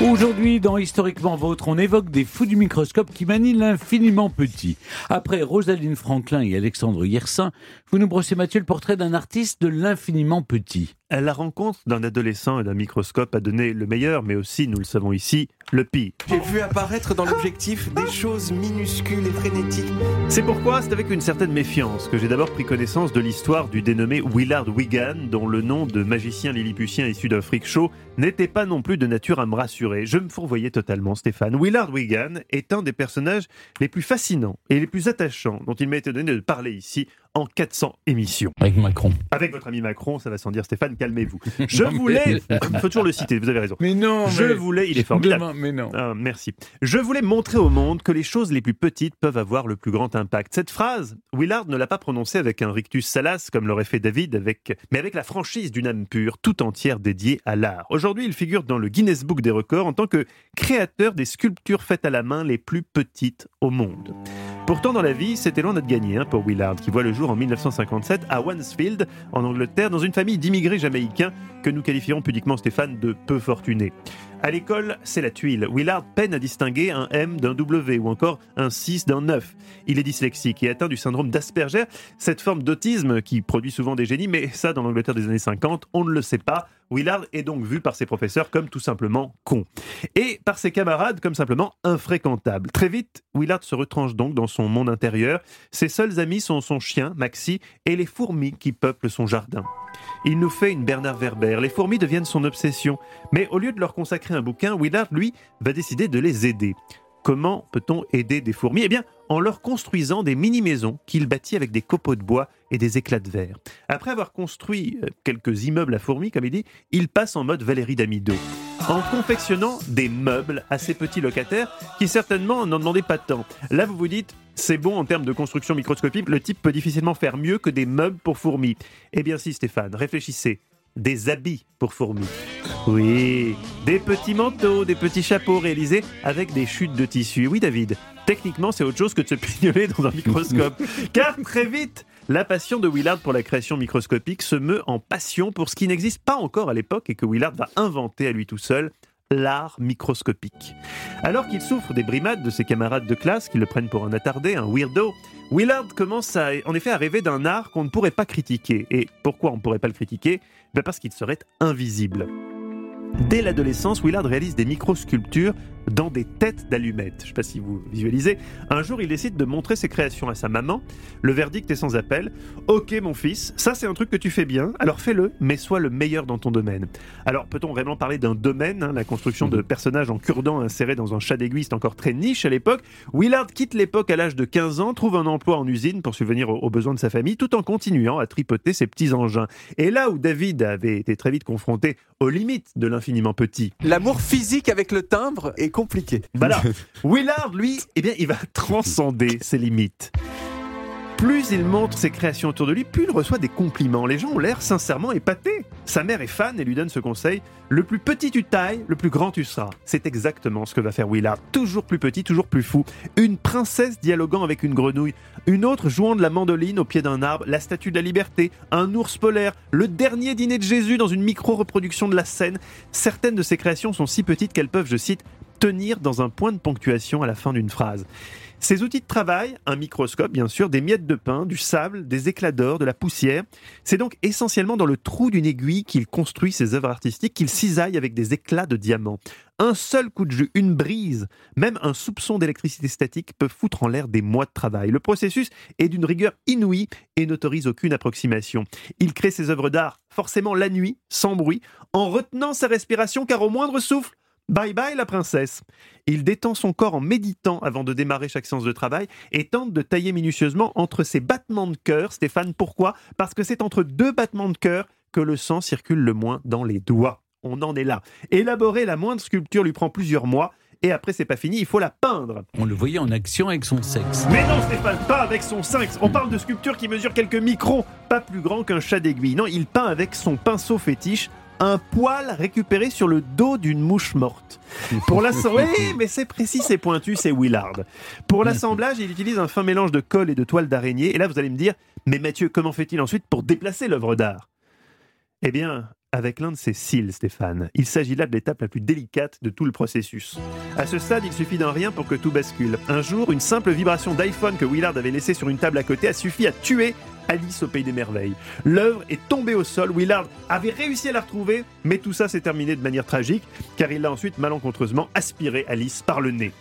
Aujourd'hui, dans Historiquement Vôtre, on évoque des fous du microscope qui manient l'infiniment petit. Après Rosaline Franklin et Alexandre Yersin, vous nous brossez, Mathieu, le portrait d'un artiste de l'infiniment petit. La rencontre d'un adolescent et d'un microscope a donné le meilleur, mais aussi, nous le savons ici, le pire. J'ai vu apparaître dans l'objectif des choses minuscules et frénétiques. C'est pourquoi c'est avec une certaine méfiance que j'ai d'abord pris connaissance de l'histoire du dénommé Willard Wigan, dont le nom de magicien lilliputien issu d'un freak show n'était pas non plus de nature à me rassurer. Je me fourvoyais totalement, Stéphane. Willard Wigan est un des personnages les plus fascinants et les plus attachants dont il m'a été donné de parler ici en 400 émissions. Avec Macron. Avec votre ami Macron, ça va sans dire, Stéphane, calmez-vous. Je voulais, il faut toujours le citer, vous avez raison. Mais non, Je voulais, il est formidable. Demain, mais non. Ah, merci. Je voulais montrer au monde que les choses les plus petites peuvent avoir le plus grand impact. Cette phrase, Willard ne l'a pas prononcée avec un rictus salas comme l'aurait fait David, avec, mais avec la franchise d'une âme pure, tout entière dédiée à l'art. Aujourd'hui, il figure dans le Guinness Book des records en tant que créateur des sculptures faites à la main les plus petites au monde. Pourtant, dans la vie, c'était loin d'être gagné hein, pour Willard, qui voit le jour en 1957 à Wansfield, en Angleterre, dans une famille d'immigrés jamaïcains que nous qualifierons pudiquement Stéphane de peu fortunés. À l'école, c'est la tuile. Willard peine à distinguer un M d'un W ou encore un 6 d'un 9. Il est dyslexique et atteint du syndrome d'Asperger, cette forme d'autisme qui produit souvent des génies, mais ça, dans l'Angleterre des années 50, on ne le sait pas. Willard est donc vu par ses professeurs comme tout simplement con. Et par ses camarades comme simplement infréquentable. Très vite, Willard se retranche donc dans son monde intérieur. Ses seuls amis sont son chien, Maxi, et les fourmis qui peuplent son jardin. Il nous fait une Bernard Werber. Les fourmis deviennent son obsession. Mais au lieu de leur consacrer un bouquin, Willard, lui, va décider de les aider. Comment peut-on aider des fourmis? Eh bien, en leur construisant des mini-maisons qu'il bâtit avec des copeaux de bois et des éclats de verre. Après avoir construit euh, quelques immeubles à fourmis, comme il dit, il passe en mode Valérie Damido, en confectionnant des meubles à ses petits locataires qui certainement n'en demandaient pas tant. Là, vous vous dites, c'est bon en termes de construction microscopique, le type peut difficilement faire mieux que des meubles pour fourmis. Eh bien si, Stéphane, réfléchissez. Des habits pour fourmis. Oui, des petits manteaux, des petits chapeaux réalisés avec des chutes de tissu. Oui, David, techniquement, c'est autre chose que de se pignoler dans un microscope. Car très vite, la passion de Willard pour la création microscopique se meut en passion pour ce qui n'existe pas encore à l'époque et que Willard va inventer à lui tout seul, l'art microscopique. Alors qu'il souffre des brimades de ses camarades de classe qui le prennent pour un attardé, un weirdo, Willard commence à, en effet à rêver d'un art qu'on ne pourrait pas critiquer. Et pourquoi on ne pourrait pas le critiquer? Ben Parce qu'il serait invisible. Dès l'adolescence, Willard réalise des microsculptures dans des têtes d'allumettes. Je ne sais pas si vous visualisez. Un jour, il décide de montrer ses créations à sa maman. Le verdict est sans appel. Ok, mon fils, ça c'est un truc que tu fais bien, alors fais-le, mais sois le meilleur dans ton domaine. Alors, peut-on vraiment parler d'un domaine hein, La construction de personnages en cure-dents insérés dans un chat d'aiguille, c'est encore très niche à l'époque. Willard quitte l'époque à l'âge de 15 ans, trouve un emploi en usine pour subvenir aux, aux besoins de sa famille, tout en continuant à tripoter ses petits engins. Et là où David avait été très vite confronté aux limites de l'infiniment petit, L'amour physique avec le timbre est compliqué. voilà. Willard, lui, eh bien, il va transcender ses limites. Plus il montre ses créations autour de lui, plus il reçoit des compliments. Les gens ont l'air sincèrement épatés. Sa mère est fan et lui donne ce conseil le plus petit tu tailles, le plus grand tu seras. C'est exactement ce que va faire Willard. Toujours plus petit, toujours plus fou. Une princesse dialoguant avec une grenouille, une autre jouant de la mandoline au pied d'un arbre, la statue de la liberté, un ours polaire, le dernier dîner de Jésus dans une micro-reproduction de la scène. Certaines de ses créations sont si petites qu'elles peuvent, je cite, tenir dans un point de ponctuation à la fin d'une phrase. Ces outils de travail, un microscope bien sûr, des miettes de pain, du sable, des éclats d'or, de la poussière, c'est donc essentiellement dans le trou d'une aiguille qu'il construit ses œuvres artistiques, qu'il cisaille avec des éclats de diamants. Un seul coup de jus, une brise, même un soupçon d'électricité statique peut foutre en l'air des mois de travail. Le processus est d'une rigueur inouïe et n'autorise aucune approximation. Il crée ses œuvres d'art forcément la nuit, sans bruit, en retenant sa respiration car au moindre souffle, Bye bye la princesse. Il détend son corps en méditant avant de démarrer chaque séance de travail et tente de tailler minutieusement entre ses battements de cœur. Stéphane, pourquoi? Parce que c'est entre deux battements de cœur que le sang circule le moins dans les doigts. On en est là. Élaborer la moindre sculpture lui prend plusieurs mois et après c'est pas fini, il faut la peindre. On le voyait en action avec son sexe. Mais non Stéphane, pas avec son sexe. On parle de sculptures qui mesurent quelques microns, pas plus grand qu'un chat d'aiguille. Non, il peint avec son pinceau fétiche un poil récupéré sur le dos d'une mouche morte. Pour l'assemblage, oui, mais c'est précis, c'est pointu, c'est Willard. Pour l'assemblage, il utilise un fin mélange de colle et de toile d'araignée. Et là, vous allez me dire, mais Mathieu, comment fait-il ensuite pour déplacer l'œuvre d'art? Eh bien, avec l'un de ses cils, Stéphane. Il s'agit là de l'étape la plus délicate de tout le processus. À ce stade, il suffit d'un rien pour que tout bascule. Un jour, une simple vibration d'iPhone que Willard avait laissée sur une table à côté a suffi à tuer Alice au Pays des Merveilles. L'œuvre est tombée au sol. Willard avait réussi à la retrouver, mais tout ça s'est terminé de manière tragique, car il a ensuite malencontreusement aspiré Alice par le nez.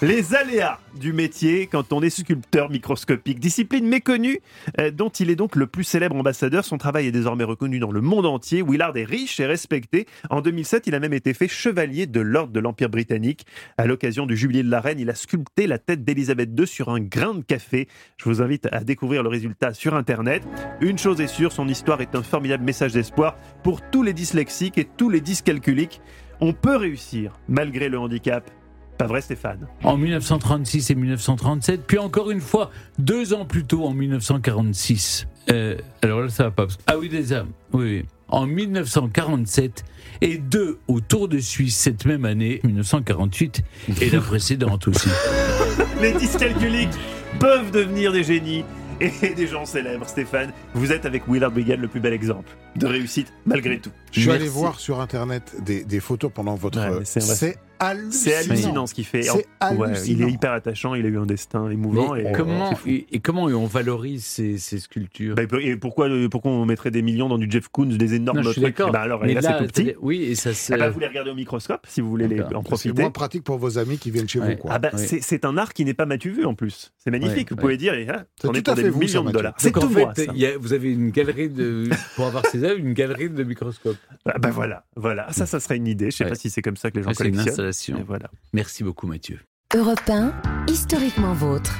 Les aléas du métier quand on est sculpteur microscopique, discipline méconnue, euh, dont il est donc le plus célèbre ambassadeur. Son travail est désormais reconnu dans le monde entier. Willard est riche et respecté. En 2007, il a même été fait chevalier de l'ordre de l'Empire britannique. À l'occasion du jubilé de la reine, il a sculpté la tête d'Elisabeth II sur un grain de café. Je vous invite à découvrir le résultat sur Internet. Une chose est sûre, son histoire est un formidable message d'espoir pour tous les dyslexiques et tous les dyscalculiques. On peut réussir malgré le handicap. Pas vrai Stéphane? En 1936 et 1937, puis encore une fois, deux ans plus tôt, en 1946. Euh, alors là, ça va pas. Ah oui, déjà, oui, oui. En 1947 et deux au Tour de Suisse cette même année, 1948, et la précédente aussi. Les dyscalculiques peuvent devenir des génies et des gens célèbres. Stéphane, vous êtes avec Willard Brigade le plus bel exemple de réussite malgré tout. Je suis allé Merci. voir sur internet des, des photos pendant votre. Ouais, c'est c'est hallucinant. C'est hallucinant ce qu'il fait. C'est Ouais, il est hyper attachant, il a eu un destin émouvant. Et, comment, c'est et, et comment on valorise ces, ces sculptures Bah, et pourquoi, pourquoi on mettrait des millions dans du Jeff Koons, des énormes Non, je suis trucs d'accord. Ben alors, Mais là, c'est tout petit. c'est- Oui, et ça se. Ah bah, vous les regardez au microscope si vous voulez les, en C'est profiter. moins pratique pour vos amis qui viennent chez Ouais. vous. Quoi. Ah bah, c'est- c'est un art qui n'est pas matu vu en plus. C'est magnifique. Ouais, vous pouvez dire, ah, C'est on est pour des millions de Mathieu. dollars. C'est tout fait, moi. vous avez une galerie de. Pour avoir ces œuvres, une galerie de microscopes. Ah bah voilà, voilà. Ça, ça serait une idée. Je sais Ouais. pas si c'est comme ça que les gens Ah, C'est une collectionnent. installation. Mais voilà. Merci beaucoup, Mathieu. Europe 1, historiquement vôtre.